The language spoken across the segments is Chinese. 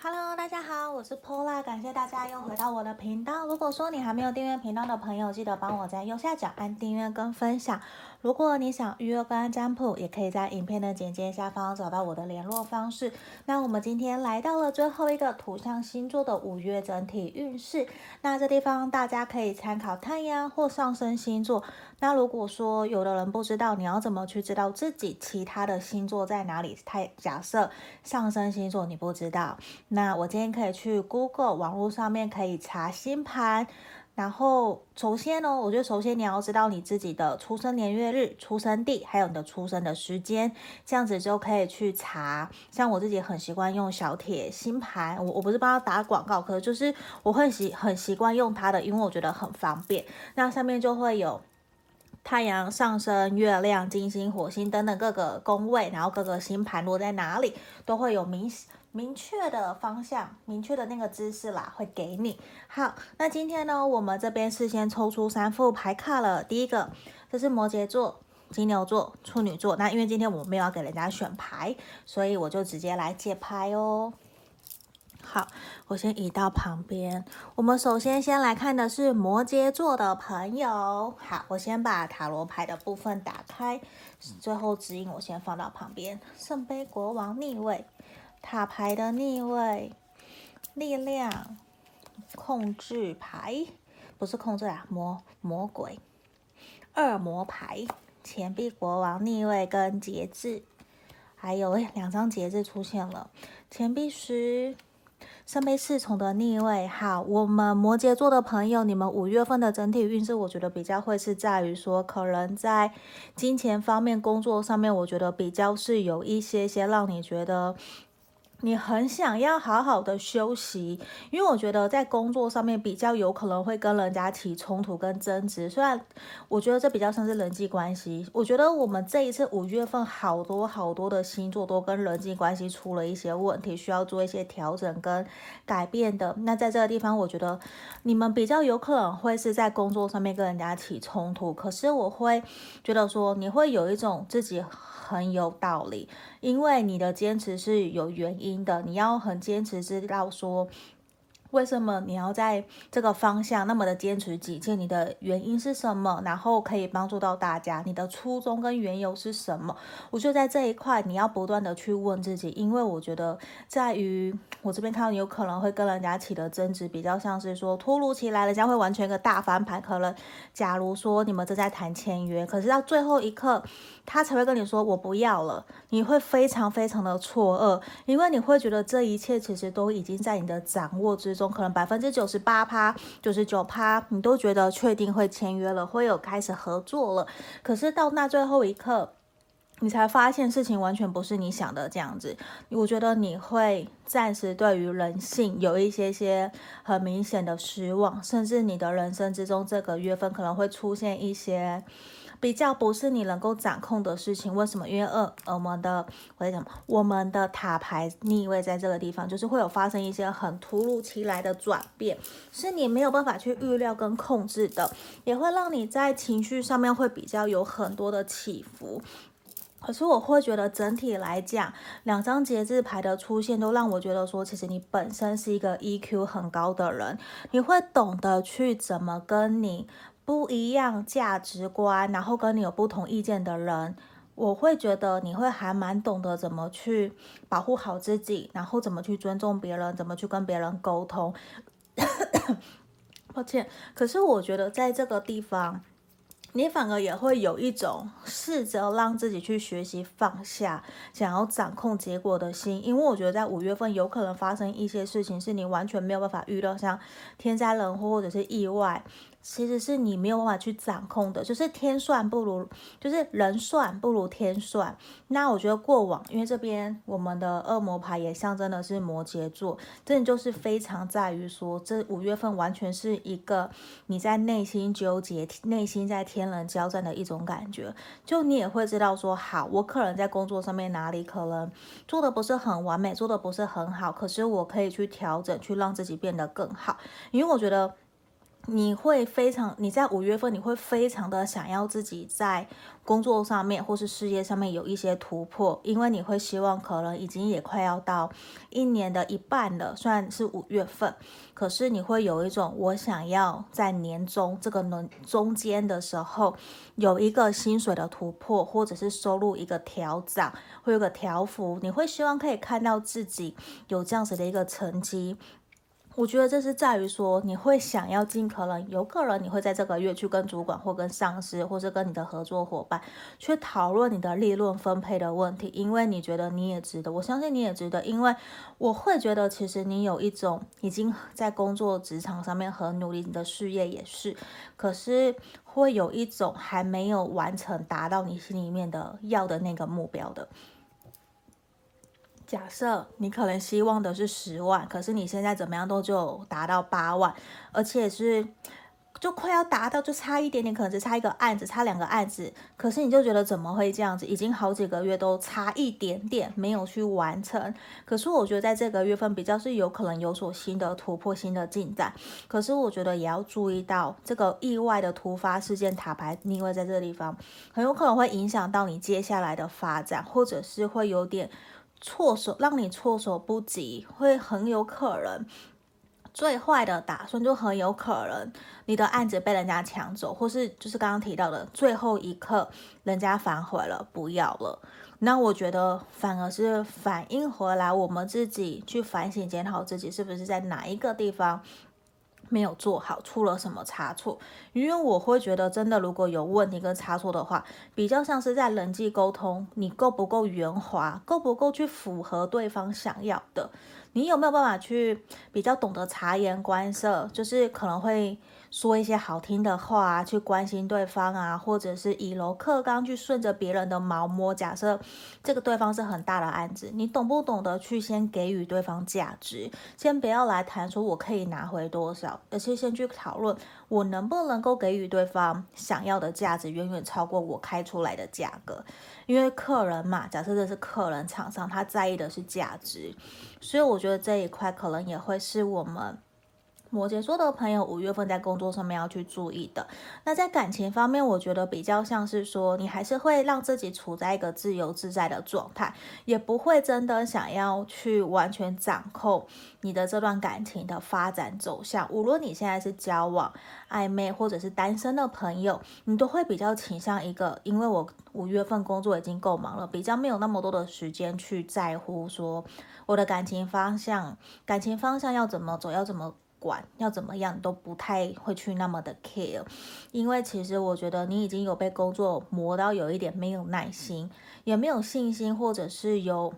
Hello，大家好，我是 Pola，感谢大家又回到我的频道。如果说你还没有订阅频道的朋友，记得帮我在右下角按订阅跟分享。如果你想预约个案占卜，也可以在影片的简介下方找到我的联络方式。那我们今天来到了最后一个土象星座的五月整体运势。那这地方大家可以参考太阳或上升星座。那如果说有的人不知道你要怎么去知道自己其他的星座在哪里，太假设上升星座你不知道，那我今天可以去 Google 网络上面可以查星盘。然后，首先呢，我觉得首先你要知道你自己的出生年月日、出生地，还有你的出生的时间，这样子就可以去查。像我自己很习惯用小铁星盘，我我不是帮他打广告，可就是我会习很习惯用它的，因为我觉得很方便。那上面就会有太阳、上升、月亮、金星、火星等等各个宫位，然后各个星盘落在哪里，都会有明明确的方向，明确的那个姿势啦，会给你。好，那今天呢，我们这边事先抽出三副牌卡了。第一个，这是摩羯座、金牛座、处女座。那因为今天我没有要给人家选牌，所以我就直接来解牌哦。好，我先移到旁边。我们首先先来看的是摩羯座的朋友。好，我先把塔罗牌的部分打开，最后指引我先放到旁边。圣杯国王逆位。塔牌的逆位，力量控制牌，不是控制啊，魔魔鬼，恶魔牌，钱币国王逆位跟节制，还有两张节制出现了，钱币十，圣杯侍从的逆位。好，我们摩羯座的朋友，你们五月份的整体运势，我觉得比较会是在于说，可能在金钱方面、工作上面，我觉得比较是有一些些让你觉得。你很想要好好的休息，因为我觉得在工作上面比较有可能会跟人家起冲突跟争执。虽然我觉得这比较像是人际关系，我觉得我们这一次五月份好多好多的星座都跟人际关系出了一些问题，需要做一些调整跟改变的。那在这个地方，我觉得你们比较有可能会是在工作上面跟人家起冲突。可是我会觉得说，你会有一种自己很有道理。因为你的坚持是有原因的，你要很坚持，知道说。为什么你要在这个方向那么的坚持己见？你的原因是什么？然后可以帮助到大家，你的初衷跟缘由是什么？我觉得在这一块你要不断的去问自己，因为我觉得在于我这边看到你有可能会跟人家起的争执，比较像是说突如其来，人家会完全一个大翻盘。可能假如说你们正在谈签约，可是到最后一刻，他才会跟你说我不要了，你会非常非常的错愕，因为你会觉得这一切其实都已经在你的掌握之中。可能百分之九十八趴、九十九趴，你都觉得确定会签约了，会有开始合作了。可是到那最后一刻，你才发现事情完全不是你想的这样子。我觉得你会暂时对于人性有一些些很明显的失望，甚至你的人生之中这个月份可能会出现一些。比较不是你能够掌控的事情，为什么？因为呃，我们的我在讲，我们的塔牌逆位在这个地方，就是会有发生一些很突如其来的转变，是你没有办法去预料跟控制的，也会让你在情绪上面会比较有很多的起伏。可是我会觉得整体来讲，两张节制牌的出现都让我觉得说，其实你本身是一个 EQ 很高的人，你会懂得去怎么跟你。不一样价值观，然后跟你有不同意见的人，我会觉得你会还蛮懂得怎么去保护好自己，然后怎么去尊重别人，怎么去跟别人沟通。抱歉，可是我觉得在这个地方，你反而也会有一种试着让自己去学习放下，想要掌控结果的心，因为我觉得在五月份有可能发生一些事情，是你完全没有办法预料，像天灾人祸或者是意外。其实是你没有办法去掌控的，就是天算不如，就是人算不如天算。那我觉得过往，因为这边我们的恶魔牌也象征的是摩羯座，这就是非常在于说，这五月份完全是一个你在内心纠结、内心在天人交战的一种感觉。就你也会知道说，好，我可能在工作上面哪里可能做的不是很完美，做的不是很好，可是我可以去调整，去让自己变得更好。因为我觉得。你会非常，你在五月份你会非常的想要自己在工作上面或是事业上面有一些突破，因为你会希望可能已经也快要到一年的一半了，虽然是五月份，可是你会有一种我想要在年终这个轮中间的时候有一个薪水的突破，或者是收入一个调涨，会有个调幅，你会希望可以看到自己有这样子的一个成绩。我觉得这是在于说，你会想要尽可能，有可能你会在这个月去跟主管或跟上司，或是跟你的合作伙伴去讨论你的利润分配的问题，因为你觉得你也值得，我相信你也值得，因为我会觉得其实你有一种已经在工作职场上面很努力，你的事业也是，可是会有一种还没有完成达到你心里面的要的那个目标的。假设你可能希望的是十万，可是你现在怎么样都就达到八万，而且是就快要达到，就差一点点，可能只差一个案子，差两个案子，可是你就觉得怎么会这样子？已经好几个月都差一点点没有去完成，可是我觉得在这个月份比较是有可能有所新的突破、新的进展，可是我觉得也要注意到这个意外的突发事件塔牌逆位在这个地方，很有可能会影响到你接下来的发展，或者是会有点。措手让你措手不及，会很有可能。最坏的打算就很有可能你的案子被人家抢走，或是就是刚刚提到的最后一刻人家反悔了，不要了。那我觉得反而是反应回来，我们自己去反省检讨自己是不是在哪一个地方。没有做好，出了什么差错？因为我会觉得，真的如果有问题跟差错的话，比较像是在人际沟通，你够不够圆滑，够不够去符合对方想要的？你有没有办法去比较懂得察言观色？就是可能会。说一些好听的话啊，去关心对方啊，或者是以柔克刚去顺着别人的毛摸。假设这个对方是很大的案子，你懂不懂得去先给予对方价值？先不要来谈说我可以拿回多少，而是先去讨论我能不能够给予对方想要的价值，远远超过我开出来的价格。因为客人嘛，假设这是客人厂商，他在意的是价值，所以我觉得这一块可能也会是我们。摩羯座的朋友，五月份在工作上面要去注意的。那在感情方面，我觉得比较像是说，你还是会让自己处在一个自由自在的状态，也不会真的想要去完全掌控你的这段感情的发展走向。无论你现在是交往、暧昧或者是单身的朋友，你都会比较倾向一个，因为我五月份工作已经够忙了，比较没有那么多的时间去在乎说我的感情方向，感情方向要怎么走，要怎么。管要怎么样都不太会去那么的 care，因为其实我觉得你已经有被工作磨到有一点没有耐心，也没有信心，或者是有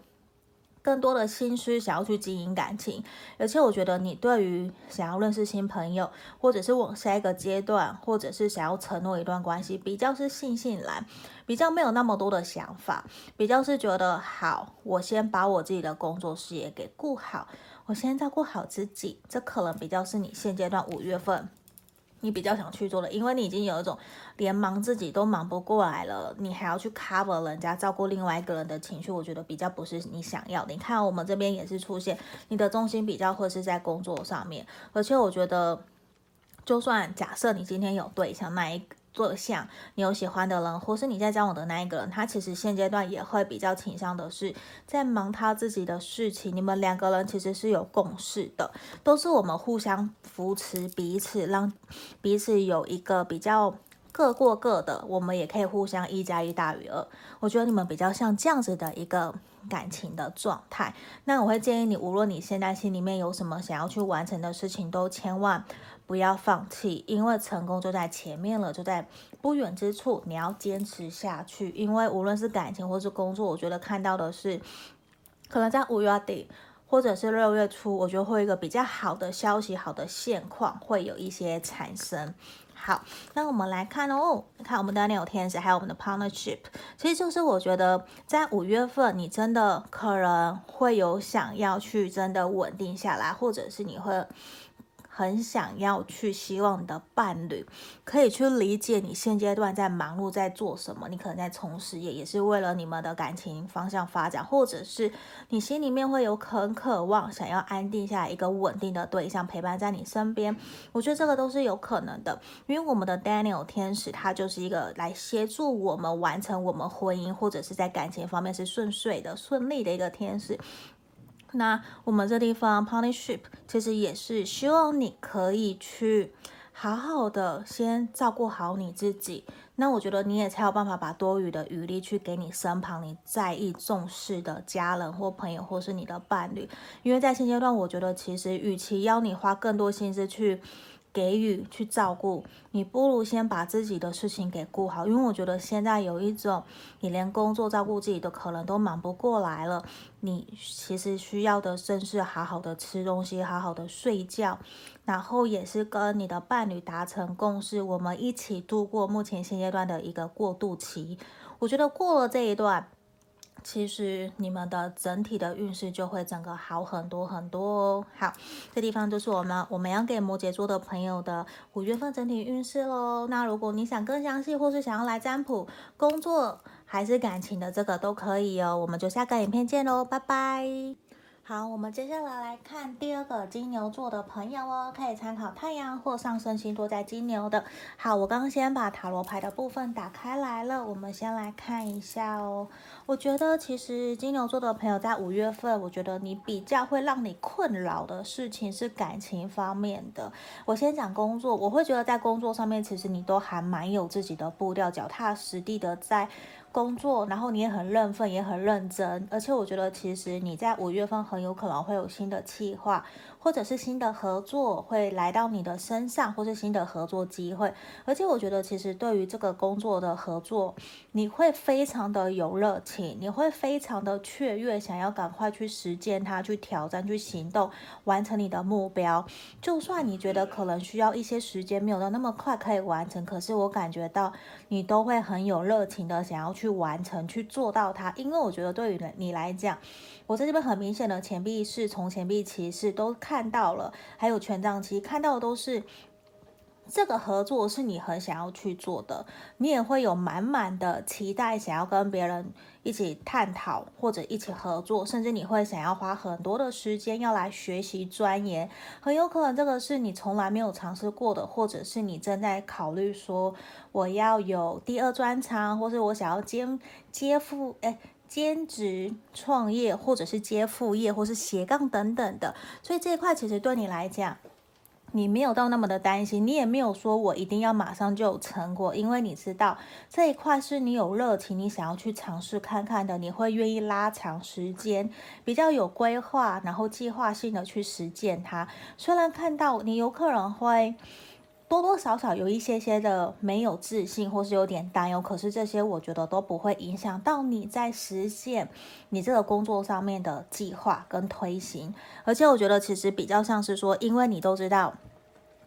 更多的心思想要去经营感情。而且我觉得你对于想要认识新朋友，或者是往下一个阶段，或者是想要承诺一段关系，比较是悻悻然，比较没有那么多的想法，比较是觉得好，我先把我自己的工作事业给顾好。我先照顾好自己，这可能比较是你现阶段五月份你比较想去做的，因为你已经有一种连忙自己都忙不过来了，你还要去 cover 人家照顾另外一个人的情绪，我觉得比较不是你想要的。你看我们这边也是出现你的重心比较会是在工作上面，而且我觉得，就算假设你今天有对象那一做像你有喜欢的人，或是你在交往的那一个人，他其实现阶段也会比较倾向的是在忙他自己的事情。你们两个人其实是有共识的，都是我们互相扶持彼此，让彼此有一个比较各过各的，我们也可以互相一加一大于二。我觉得你们比较像这样子的一个感情的状态。那我会建议你，无论你现在心里面有什么想要去完成的事情，都千万。不要放弃，因为成功就在前面了，就在不远之处。你要坚持下去，因为无论是感情或是工作，我觉得看到的是，可能在五月底或者是六月初，我觉得会有一个比较好的消息、好的现况会有一些产生。好，那我们来看哦，看我们的六天使，还有我们的 partnership，其实就是我觉得在五月份，你真的可能会有想要去真的稳定下来，或者是你会。很想要去希望你的伴侣可以去理解你现阶段在忙碌在做什么，你可能在从事业，也是为了你们的感情方向发展，或者是你心里面会有很渴望想要安定下来一个稳定的对象陪伴在你身边。我觉得这个都是有可能的，因为我们的 Daniel 天使他就是一个来协助我们完成我们婚姻或者是在感情方面是顺遂的、顺利的一个天使。那我们这地方 partnership 其实也是希望你可以去好好的先照顾好你自己。那我觉得你也才有办法把多余的余力去给你身旁你在意重视的家人或朋友，或是你的伴侣。因为在现阶段，我觉得其实与其要你花更多心思去。给予去照顾，你不如先把自己的事情给顾好，因为我觉得现在有一种，你连工作照顾自己的可能都忙不过来了。你其实需要的正是好好的吃东西，好好的睡觉，然后也是跟你的伴侣达成共识，我们一起度过目前现阶段的一个过渡期。我觉得过了这一段。其实你们的整体的运势就会整个好很多很多哦。好，这地方就是我们我们要给摩羯座的朋友的五月份整体运势喽。那如果你想更详细，或是想要来占卜工作还是感情的，这个都可以哦。我们就下个影片见喽，拜拜。好，我们接下来来看第二个金牛座的朋友哦，可以参考太阳或上升星座在金牛的。好，我刚刚先把塔罗牌的部分打开来了，我们先来看一下哦。我觉得其实金牛座的朋友在五月份，我觉得你比较会让你困扰的事情是感情方面的。我先讲工作，我会觉得在工作上面，其实你都还蛮有自己的步调，脚踏实地的在。工作，然后你也很认份，也很认真，而且我觉得其实你在五月份很有可能会有新的计划。或者是新的合作会来到你的身上，或是新的合作机会。而且我觉得，其实对于这个工作的合作，你会非常的有热情，你会非常的雀跃，想要赶快去实践它，去挑战，去行动，完成你的目标。就算你觉得可能需要一些时间，没有到那么快可以完成，可是我感觉到你都会很有热情的想要去完成，去做到它。因为我觉得对于你来讲，我在这边很明显的钱币是从、钱币骑士都看到了，还有权杖七看到的都是这个合作是你很想要去做的，你也会有满满的期待，想要跟别人一起探讨或者一起合作，甚至你会想要花很多的时间要来学习钻研，很有可能这个是你从来没有尝试过的，或者是你正在考虑说我要有第二专长，或是我想要接接负哎。兼职创业，或者是接副业，或是斜杠等等的，所以这一块其实对你来讲，你没有到那么的担心，你也没有说我一定要马上就有成果，因为你知道这一块是你有热情，你想要去尝试看看的，你会愿意拉长时间，比较有规划，然后计划性的去实践它。虽然看到你有可能会。多多少少有一些些的没有自信，或是有点担忧，可是这些我觉得都不会影响到你在实现你这个工作上面的计划跟推行。而且我觉得其实比较像是说，因为你都知道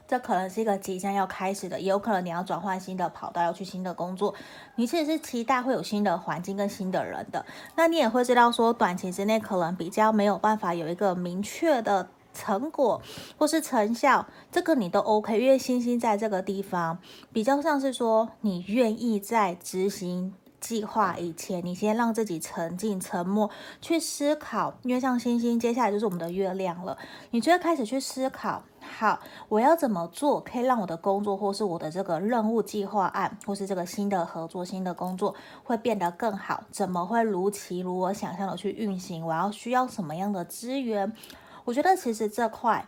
这可能是一个即将要开始的，也有可能你要转换新的跑道，要去新的工作，你其实是期待会有新的环境跟新的人的。那你也会知道说，短期之内可能比较没有办法有一个明确的。成果或是成效，这个你都 OK，因为星星在这个地方比较像是说，你愿意在执行计划以前，你先让自己沉静、沉默去思考。因为像星星，接下来就是我们的月亮了，你就会开始去思考：好，我要怎么做可以让我的工作，或是我的这个任务计划案，或是这个新的合作、新的工作会变得更好？怎么会如期如我想象的去运行？我要需要什么样的资源？我觉得其实这块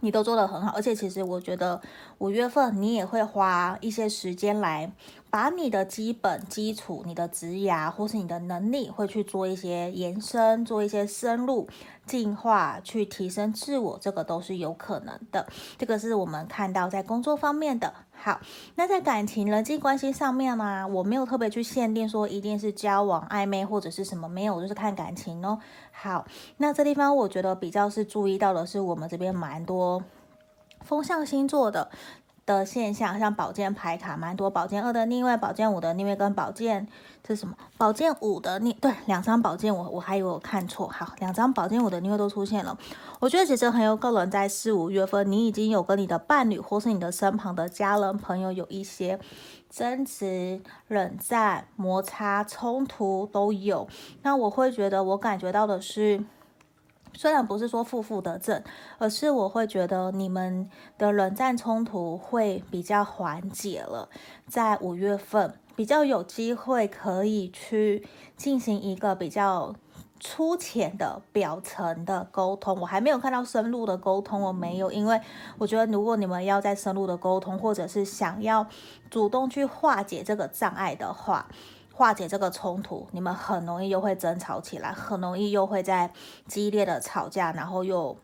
你都做得很好，而且其实我觉得五月份你也会花一些时间来把你的基本基础、你的职涯或是你的能力，会去做一些延伸、做一些深入进化，去提升自我，这个都是有可能的。这个是我们看到在工作方面的。好，那在感情人际关系上面呢、我没有特别去限定说一定是交往暧昧或者是什么，没有，就是看感情哦。好，那这地方我觉得比较是注意到的是，我们这边蛮多风象星座的。的现象，像宝剑牌卡蛮多，宝剑二的逆位，宝剑五的逆位跟宝剑这是什么？宝剑五的逆对，两张宝剑，我我还以为我看错，好，两张宝剑五的逆位都出现了。我觉得其实很有可能在四五月份，你已经有跟你的伴侣或是你的身旁的家人朋友有一些争执、冷战、摩擦、冲突都有。那我会觉得，我感觉到的是。虽然不是说负负得正，而是我会觉得你们的冷战冲突会比较缓解了，在五月份比较有机会可以去进行一个比较粗浅的表层的沟通。我还没有看到深入的沟通，我没有，因为我觉得如果你们要再深入的沟通，或者是想要主动去化解这个障碍的话。化解这个冲突，你们很容易又会争吵起来，很容易又会在激烈的吵架，然后又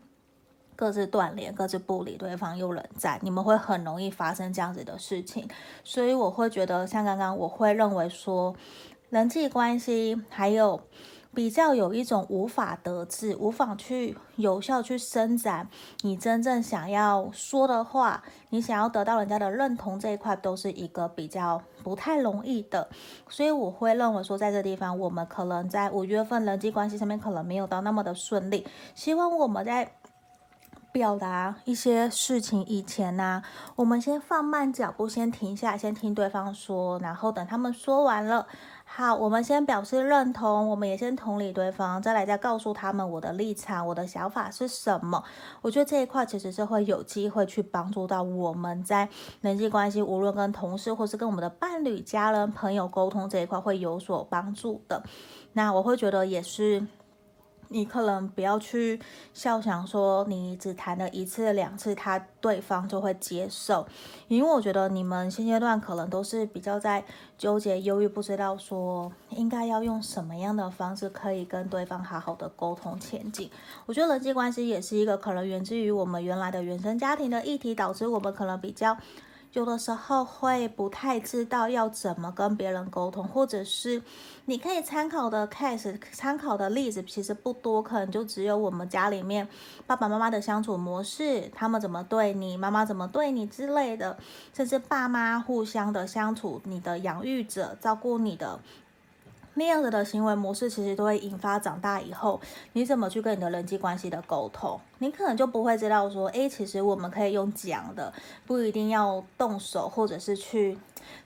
各自断联，各自不理对方，又冷战，你们会很容易发生这样子的事情。所以我会觉得，像刚刚我会认为说，人际关系还有。比较有一种无法得志，无法去有效去伸展你真正想要说的话，你想要得到人家的认同这一块，都是一个比较不太容易的。所以我会认为说，在这地方，我们可能在五月份人际关系上面可能没有到那么的顺利。希望我们在表达一些事情以前呢、我们先放慢脚步，先停下，先听对方说，然后等他们说完了。好，我们先表示认同，我们也先同理对方，再来再告诉他们我的立场、我的想法是什么。我觉得这一块其实是会有机会去帮助到我们在人际关系，无论跟同事或是跟我们的伴侣、家人、朋友沟通这一块会有所帮助的。那我会觉得也是。你可能不要去笑想说，你只谈了一次两次，他对方就会接受，因为我觉得你们现阶段可能都是比较在纠结、犹豫，不知道说应该要用什么样的方式可以跟对方好好的沟通前进。我觉得人际关系也是一个可能源自于我们原来的原生家庭的议题，导致我们可能比较。有的时候会不太知道要怎么跟别人沟通，或者是你可以参考的 case、参考的例子其实不多，可能就只有我们家里面爸爸妈妈的相处模式，他们怎么对你，妈妈怎么对你之类的，甚至爸妈互相的相处，你的养育者照顾你的。那样子的行为模式，其实都会引发长大以后你怎么去跟你的人际关系的沟通，你可能就不会知道说，诶，其实我们可以用讲的，不一定要动手，或者是去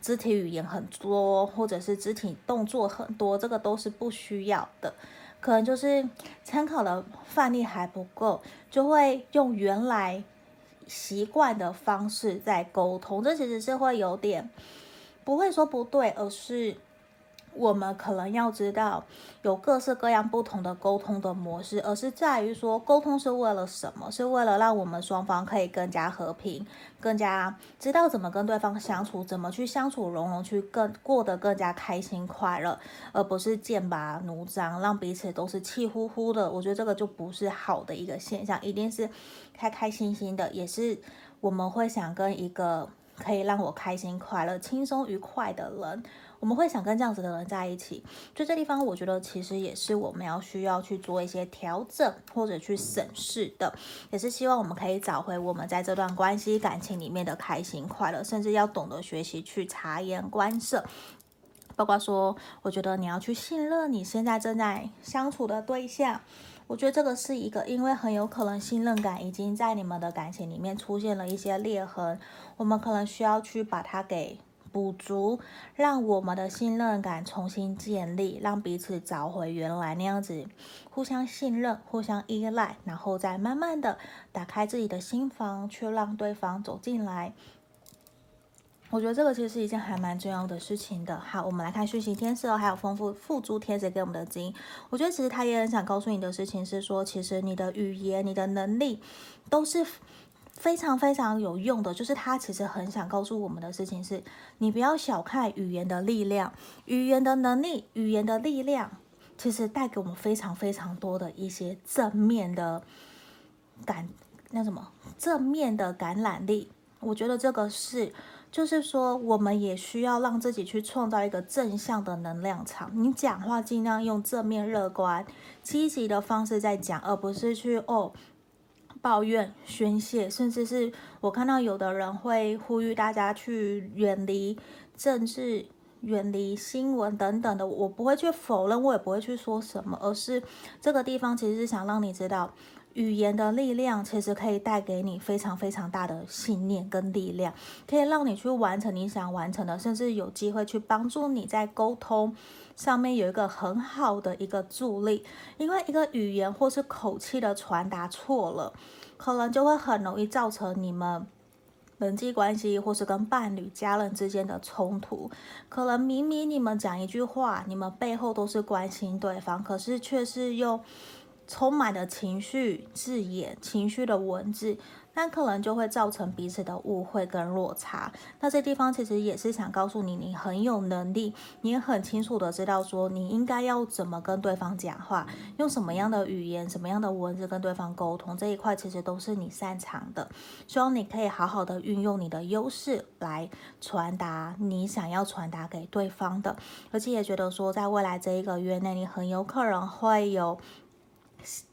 肢体语言很多，或者是肢体动作很多，这个都是不需要的。可能就是参考的范例还不够，就会用原来习惯的方式在沟通，这其实是会有点不会说不对，而是。我们可能要知道有各式各样不同的沟通的模式，而是在于说沟通是为了什么？是为了让我们双方可以更加和平，更加知道怎么跟对方相处，怎么去相处融融，去更过得更加开心快乐，而不是剑拔弩张，让彼此都是气呼呼的。我觉得这个就不是好的一个现象，一定是开开心心的，也是我们会想跟一个可以让我开心快乐、轻松愉快的人。我们会想跟这样子的人在一起，就这地方，我觉得其实也是我们要需要去做一些调整或者去审视的，也是希望我们可以找回我们在这段关系感情里面的开心快乐，甚至要懂得学习去察言观色，包括说，我觉得你要去信任你现在正在相处的对象，我觉得这个是一个，因为很有可能信任感已经在你们的感情里面出现了一些裂痕，我们可能需要去把它给。补足，让我们的信任感重新建立，让彼此找回原来那样子，互相信任、互相依赖，然后再慢慢的打开自己的心房，去让对方走进来。我觉得这个其实是一件还蛮重要的事情的。好，我们来看讯息天使哦，还有丰富付诸天使给我们的指引。我觉得其实他也很想告诉你的事情是说，其实你的语言、你的能力都是。非常非常有用的，就是他其实很想告诉我们的事情是，你不要小看语言的力量，语言的能力，语言的力量，其实带给我们非常非常多的一些正面的感，那什么正面的感染力。我觉得这个是，就是说我们也需要让自己去创造一个正向的能量场。你讲话尽量用正面、乐观、积极的方式在讲，而不是去哦。抱怨、宣泄，甚至是我看到有的人会呼吁大家去远离政治、远离新闻等等的。我不会去否认，我也不会去说什么，而是这个地方其实是想让你知道。语言的力量其实可以带给你非常非常大的信念跟力量，可以让你去完成你想完成的，甚至有机会去帮助你在沟通上面有一个很好的一个助力。因为一个语言或是口气的传达错了，可能就会很容易造成你们人际关系或是跟伴侣、家人之间的冲突。可能明明你们讲一句话，你们背后都是关心对方，可是却是用。充满的情绪字眼、情绪的文字，那可能就会造成彼此的误会跟落差。那这地方其实也是想告诉你，你很有能力，你也很清楚的知道说你应该要怎么跟对方讲话，用什么样的语言、什么样的文字跟对方沟通，这一块其实都是你擅长的。希望你可以好好的运用你的优势来传达你想要传达给对方的，而且也觉得说，在未来这一个月内，你很有可能会有。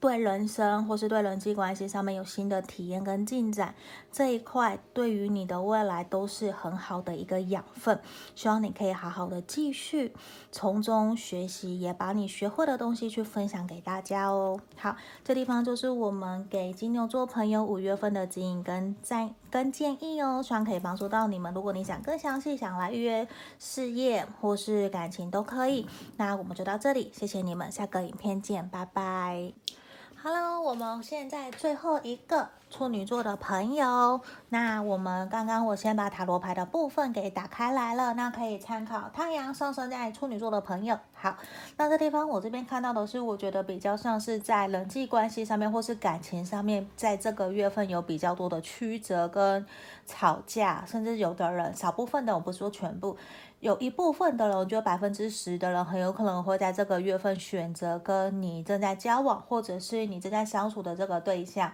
对人生或是对人际关系上面有新的体验跟进展，这一块对于你的未来都是很好的一个养分。希望你可以好好的继续从中学习，也把你学会的东西去分享给大家哦。好，这地方就是我们给金牛座朋友五月份的指引跟在跟建议哦，希望可以帮助到你们。如果你想更详细，想来预约事业或是感情都可以。那我们就到这里，谢谢你们，下个影片见，拜拜。Hello，我们现在最后一个处女座的朋友，那我们刚刚我先把塔罗牌的部分给打开来了，那可以参考太阳上升在处女座的朋友。好，那这地方我这边看到的是，我觉得比较像是在人际关系上面或是感情上面，在这个月份有比较多的曲折跟吵架，甚至有的人少部分的，我不说全部。有一部分的人，就百分之十的人很有可能会在这个月份选择跟你正在交往，或者是你正在相处的这个对象，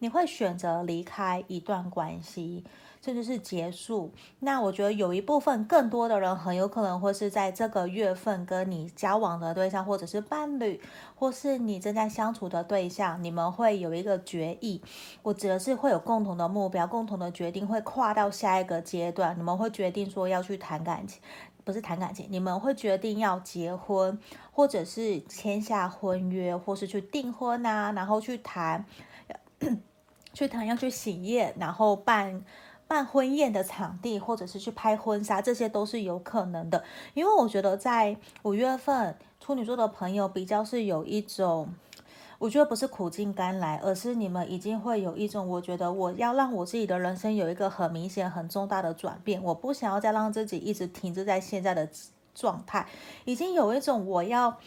你会选择离开一段关系。甚至是结束。那我觉得有一部分更多的人很有可能会是在这个月份跟你交往的对象，或者是伴侣，或是你正在相处的对象，你们会有一个决议。我指的是会有共同的目标，共同的决定会跨到下一个阶段。你们会决定说要去谈感情，不是谈感情，你们会决定要结婚，或者是签下婚约，或是去订婚啊，然后去谈，去谈要去喜宴，然后办。办婚宴的场地，或者是去拍婚纱，这些都是有可能的。因为我觉得在五月份，处女座的朋友比较是有一种，我觉得不是苦尽甘来，而是你们已经会有一种，我觉得我要让我自己的人生有一个很明显、很重大的转变，我不想要再让自己一直停滞在现在的状态，已经有一种我要。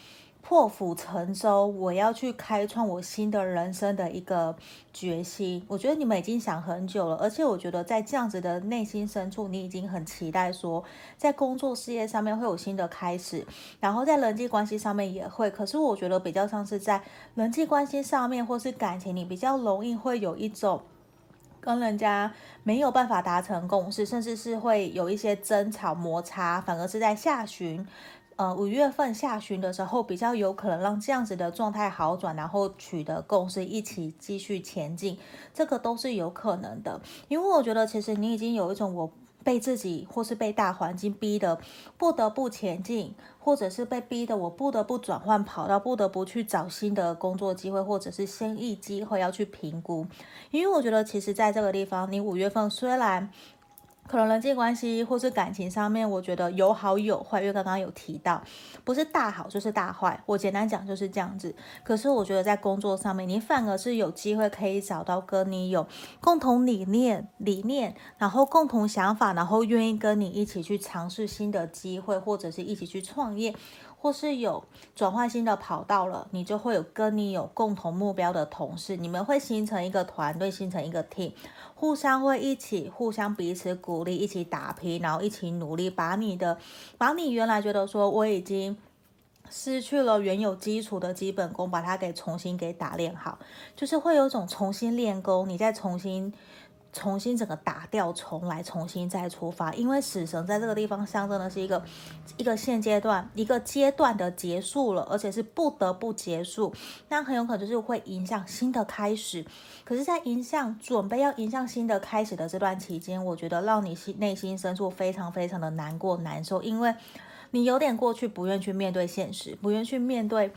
破釜沉舟，我要去开创我新的人生的一个决心。我觉得你们已经想很久了，而且我觉得在这样子的内心深处，你已经很期待说，在工作事业上面会有新的开始，然后在人际关系上面也会。可是我觉得比较像是在人际关系上面，或是感情，你比较容易会有一种跟人家没有办法达成共识，甚至是会有一些争吵摩擦，反而是在下旬。呃，五月份下旬的时候，比较有可能让这样子的状态好转，然后取得共识，一起继续前进，这个都是有可能的。因为我觉得，其实你已经有一种我被自己或是被大环境逼得不得不前进，或者是被逼得我不得不转换跑道，不得不去找新的工作机会，或者是生意机会要去评估。因为我觉得，其实在这个地方，你五月份虽然。可能人际关系或是感情上面，我觉得有好有坏，因为刚刚有提到，不是大好就是大坏。我简单讲就是这样子。可是我觉得在工作上面，你反而是有机会可以找到跟你有共同理念、理念，然后共同想法，然后愿意跟你一起去尝试新的机会，或者是一起去创业。或是有转换新的跑道了，你就会有跟你有共同目标的同事，你们会形成一个团队，形成一个 team，互相会一起，互相彼此鼓励，一起打拼，然后一起努力，把你的，把你原来觉得说我已经失去了原有基础的基本功，把它给重新给打练好，就是会有种重新练功，你再重新。重新整个打掉重来，重新再出发。因为死神在这个地方象征的是一个一个现阶段一个阶段的结束了，而且是不得不结束。那很有可能就是会迎向新的开始。可是，在迎向准备要迎向新的开始的这段期间，我觉得让你心内心深处非常非常的难过难受，因为你有点过去不愿去面对现实，不愿去面对。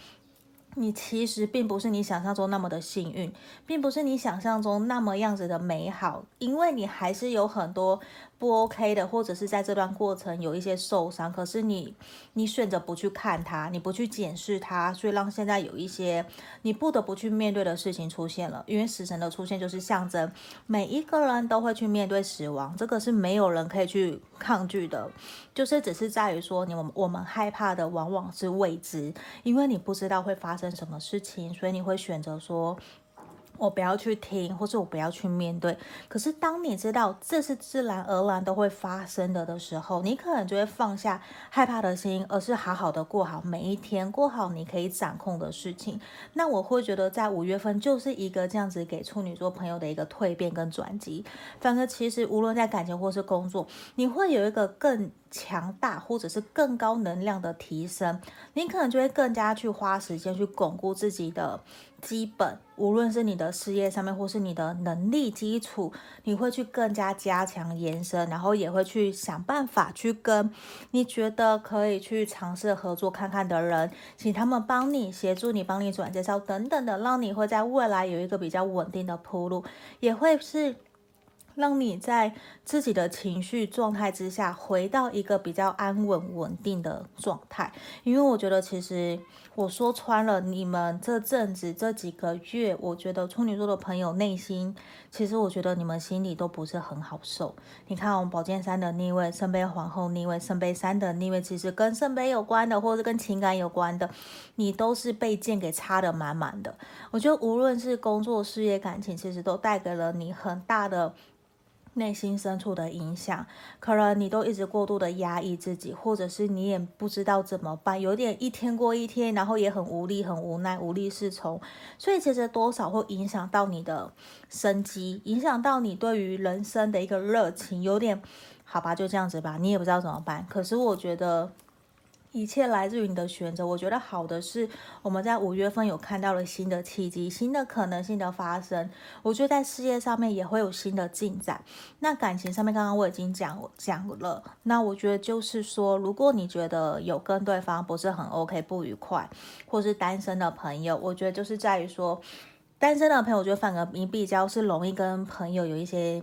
你其实并不是你想象中那么的幸运，并不是你想象中那么样子的美好，因为你还是有很多。不 OK 的，或者是在这段过程有一些受伤，可是你你选择不去看它，你不去检视它，所以让现在有一些你不得不去面对的事情出现了。因为死神的出现就是象征每一个人都会去面对死亡，这个是没有人可以去抗拒的，就是只是在于说，你们我们害怕的往往是未知，因为你不知道会发生什么事情，所以你会选择说。我不要去听，或者我不要去面对。可是当你知道这是自然而然都会发生的的时候，你可能就会放下害怕的心，而是好好的过好每一天，过好你可以掌控的事情。那我会觉得，在五月份就是一个这样子给处女座朋友的一个蜕变跟转机。反正其实无论在感情或是工作，你会有一个更强大或者是更高能量的提升，你可能就会更加去花时间去巩固自己的基本，无论是你的事业上面或是你的能力基础，你会去更加加强延伸，然后也会去想办法去跟你觉得可以去尝试合作看看的人，请他们帮你协助你，帮你转介绍等等的，让你会在未来有一个比较稳定的铺路，也会是。让你在自己的情绪状态之下，回到一个比较安稳稳定的状态。因为我觉得，其实我说穿了，你们这阵子这几个月，我觉得处女座的朋友内心，其实我觉得你们心里都不是很好受。你看，我们宝剑三的逆位，圣杯皇后逆位，圣杯三的逆位，其实跟圣杯有关的，或者跟情感有关的，你都是被剑给插得满满的。我觉得，无论是工作、事业、感情，其实都带给了你很大的。内心深处的影响，可能你都一直过度的压抑自己，或者是你也不知道怎么办，有点一天过一天，然后也很无力、很无奈、无力是从，所以其实多少会影响到你的生机，影响到你对于人生的一个热情，有点好吧，就这样子吧，你也不知道怎么办。可是我觉得。一切来自于你的选择。我觉得好的是，我们在五月份有看到了新的契机、新的可能性的发生。我觉得在事业上面也会有新的进展。那感情上面，刚刚我已经讲讲了。那我觉得就是说，如果你觉得有跟对方不是很 OK、不愉快，或是单身的朋友，我觉得就是在于说，单身的朋友，我觉得反而你比较是容易跟朋友有一些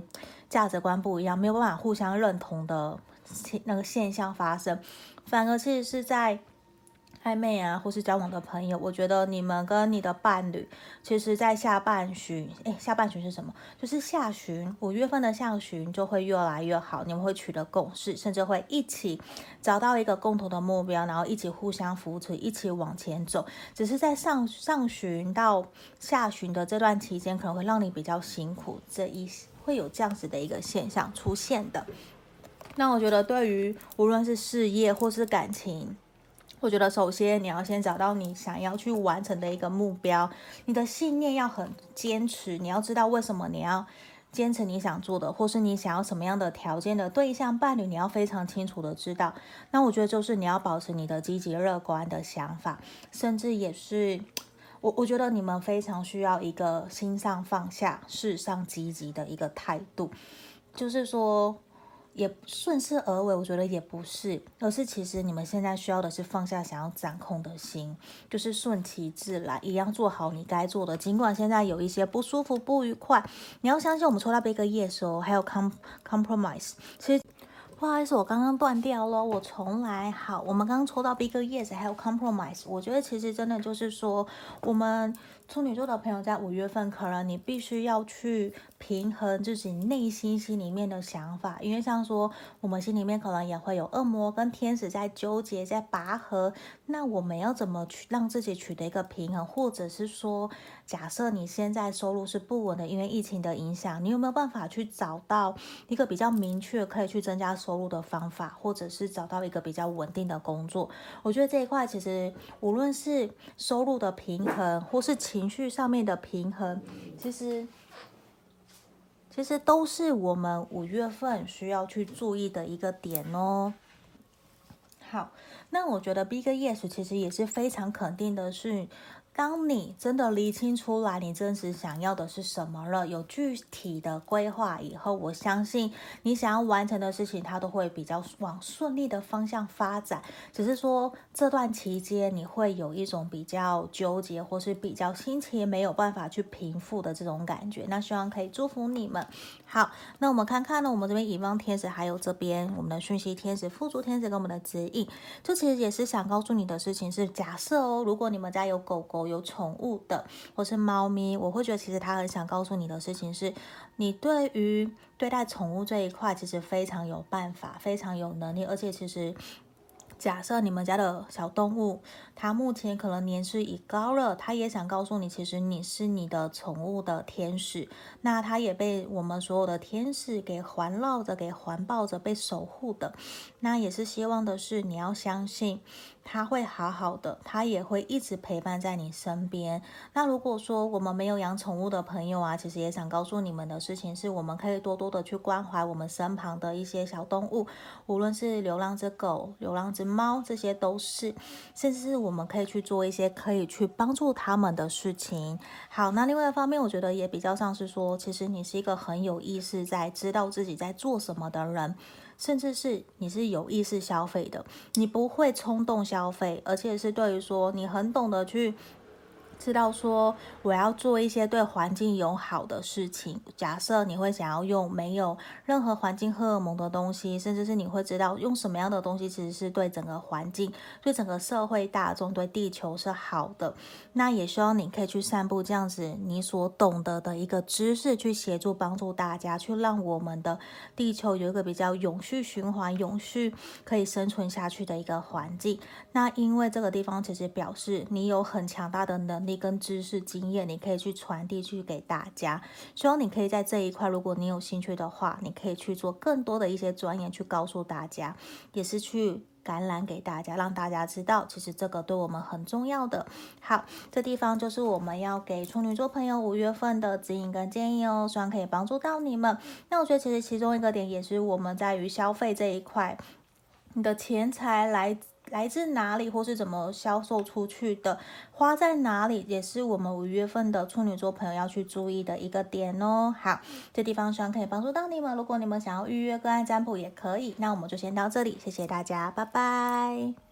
价值观不一样，没有办法互相认同的那个现象发生。反而其实是在暧昧啊，或是交往的朋友，我觉得你们跟你的伴侣，其实，在下半旬，诶，下半旬是什么？就是下旬，五月份的下旬就会越来越好，你们会取得共识，甚至会一起找到一个共同的目标，然后一起互相扶持，一起往前走。只是在上上旬到下旬的这段期间，可能会让你比较辛苦，这一会有这样子的一个现象出现的。那我觉得，对于无论是事业或是感情，我觉得首先你要先找到你想要去完成的一个目标，你的信念要很坚持，你要知道为什么你要坚持你想做的，或是你想要什么样的条件的对象伴侣，你要非常清楚的知道。那我觉得就是你要保持你的积极乐观的想法，甚至也是我我觉得你们非常需要一个心上放下、事上积极的一个态度，就是说。也顺势而为，我觉得也不是，而是其实你们现在需要的是放下想要掌控的心，就是顺其自然，一样做好你该做的。尽管现在有一些不舒服、不愉快，你要相信我们抽到一个 yes 哦，还有 com compromise。其实不好意思，我刚刚断掉了，我重来。好，我们刚刚抽到 big yes，还有 compromise。我觉得其实真的就是说，我们处女座的朋友在五月份，可能你必须要去。平衡自己内心心里面的想法，因为像说我们心里面可能也会有恶魔跟天使在纠结，在拔河。那我们要怎么去让自己取得一个平衡？或者是说，假设你现在收入是不稳的，因为疫情的影响，你有没有办法去找到一个比较明确可以去增加收入的方法，或者是找到一个比较稳定的工作？我觉得这一块其实无论是收入的平衡，或是情绪上面的平衡，其实。其实都是我们五月份需要去注意的一个点哦。好，那我觉得 Big Yes 其实也是非常肯定的是。当你真的厘清出来，你真实想要的是什么了，有具体的规划以后，我相信你想要完成的事情，它都会比较往顺利的方向发展。只是说这段期间你会有一种比较纠结，或是比较心情没有办法去平复的这种感觉。那希望可以祝福你们。好，那我们看看呢，我们这边乙方天使，还有这边我们的讯息天使、富足天使跟我们的指引，这其实也是想告诉你的事情是：假设哦，如果你们家有狗狗。有宠物的，或是猫咪，我会觉得其实他很想告诉你的事情是，你对于对待宠物这一块，其实非常有办法，非常有能力，而且其实。假设你们家的小动物，它目前可能年事已高了，它也想告诉你，其实你是你的宠物的天使，那它也被我们所有的天使给环绕着、给环抱着、被守护的。那也是希望的是，你要相信他会好好的，他也会一直陪伴在你身边。那如果说我们没有养宠物的朋友啊，其实也想告诉你们的事情是，我们可以多多的去关怀我们身旁的一些小动物，无论是流浪之狗、流浪之猫，这些都是，甚至是我们可以去做一些可以去帮助他们的事情。好，那另外一方面，我觉得也比较像是说，其实你是一个很有意识，在知道自己在做什么的人，甚至是你是有意识消费的，你不会冲动消费，而且是对于说你很懂得去。知道说我要做一些对环境友好的事情。假设你会想要用没有任何环境荷尔蒙的东西，甚至是你会知道用什么样的东西其实是对整个环境、对整个社会大众、对地球是好的。那也希望你可以去散布这样子你所懂得的一个知识，去协助帮助大家，去让我们的地球有一个比较永续循环、永续可以生存下去的一个环境。那因为这个地方其实表示你有很强大的能力。跟知识经验，你可以去传递去给大家。希望你可以在这一块，如果你有兴趣的话，你可以去做更多的一些专业去告诉大家，也是去感染给大家，让大家知道，其实这个对我们很重要的。好，这地方就是我们要给处女座朋友五月份的指引跟建议哦，希望可以帮助到你们。那我觉得其实其中一个点也是我们在于消费这一块，你的钱财来。来自哪里，或是怎么销售出去的，花在哪里，也是我们五月份的处女座朋友要去注意的一个点哦。好，这地方希望可以帮助到你们。如果你们想要预约个案占卜，也可以。那我们就先到这里，谢谢大家，拜拜。